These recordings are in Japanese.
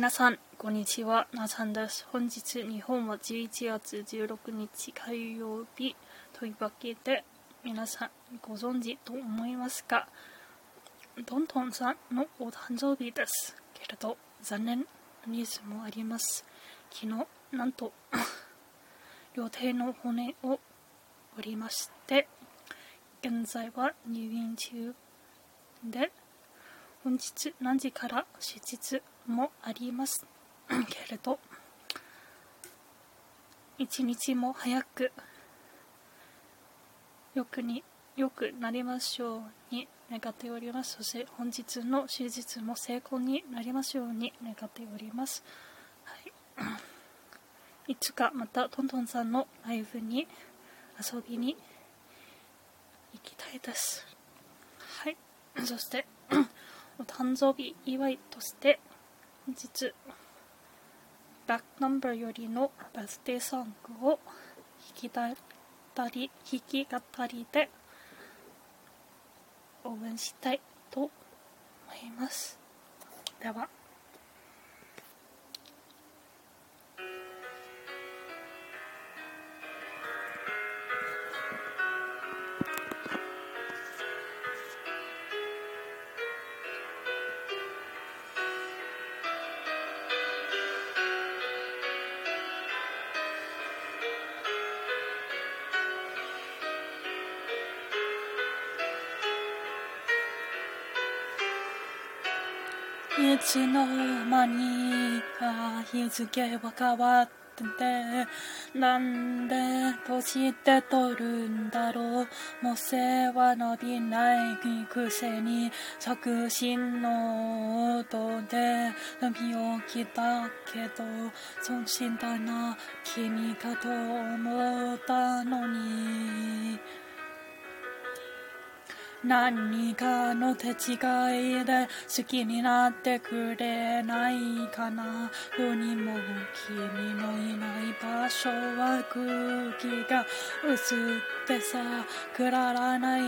皆さん、こんにちは。なさんです。本日、日本は11月16日火曜日というわけで、皆さんご存知と思いますが、ドントンさんのお誕生日です。けれど、残念なニュースもあります。昨日、なんと 両手の骨を折りまして、現在は入院中で、本日何時から手術もあります。けれど一日も早くよくによくなりましょうに願っております。そして本日の手術も成功になりますように願っております、はい、いつかまたトントンさんのライブに遊びに行きたいです。はい。そしてお誕生日祝いとして本日バックナンバーよりのバースデーソングを弾きたり弾き語りで応援したいと思います。では。いつの間にか日付は変わっててなんで年って取るんだろう。もう背は伸びないくせに作詞の音で身を切ったけど損心だな君かと思ったのに。何かの手違いで好きになってくれないかな。世にも君のいない場所は空気が薄ってさくららない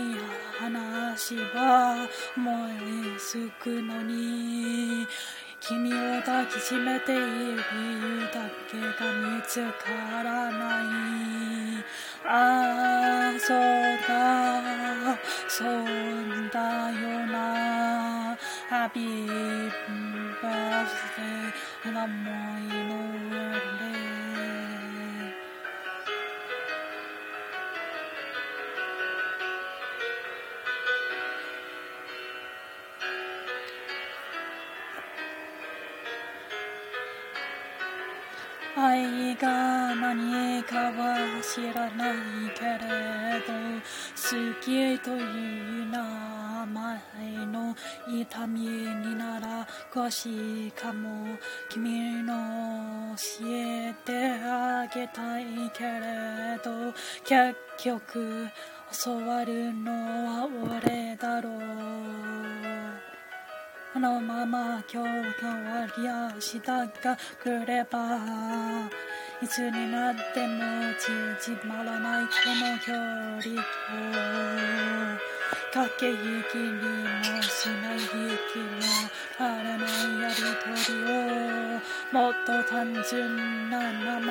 話は燃えすくのに。君を抱きしめている理由だけが見つからない。ああそうだ。そうだよなハ愛が何かは知らないけれど好きという名前の痛みになら詳しいかも君の教えてあげたいけれど結局教わるのは俺だろうのまま今日変わりやしたがくればいつになっても縮まらないこの距離を駆け引きにもしない息も晴れないやりとりをもっと単純な名前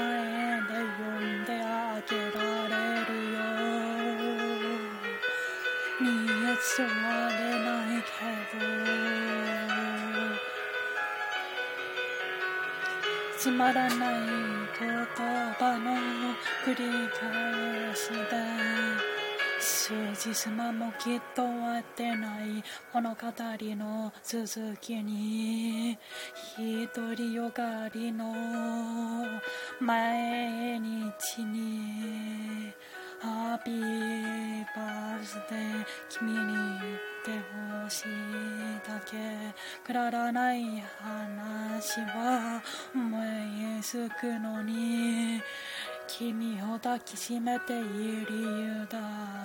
で呼んであげられるよ。見えそうつまらない言葉の繰り返しだ数字すまもきっと終わってない。物語の続きに。独りよがりの毎日に。ハッピーバースデー君に言ってほしいだけ。くだらない話は燃えすくのに。君を抱きしめている理由だ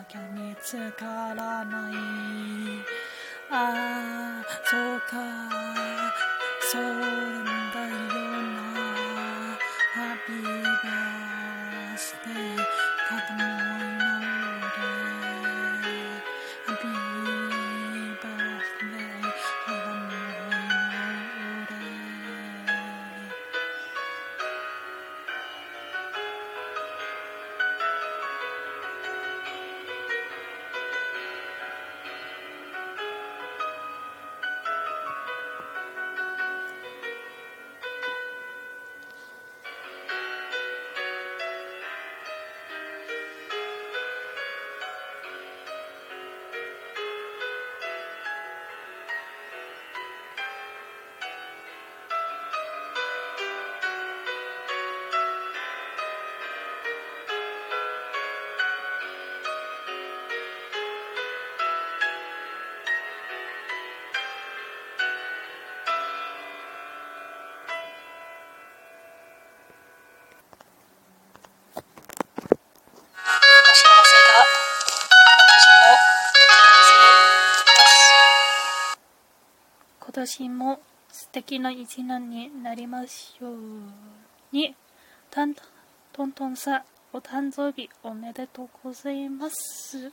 け見つからない。ああそうか。そうなんだよな。ハッピーバースデー私も素敵な一年になりますように。トントンさん、お誕生日おめでとうございます。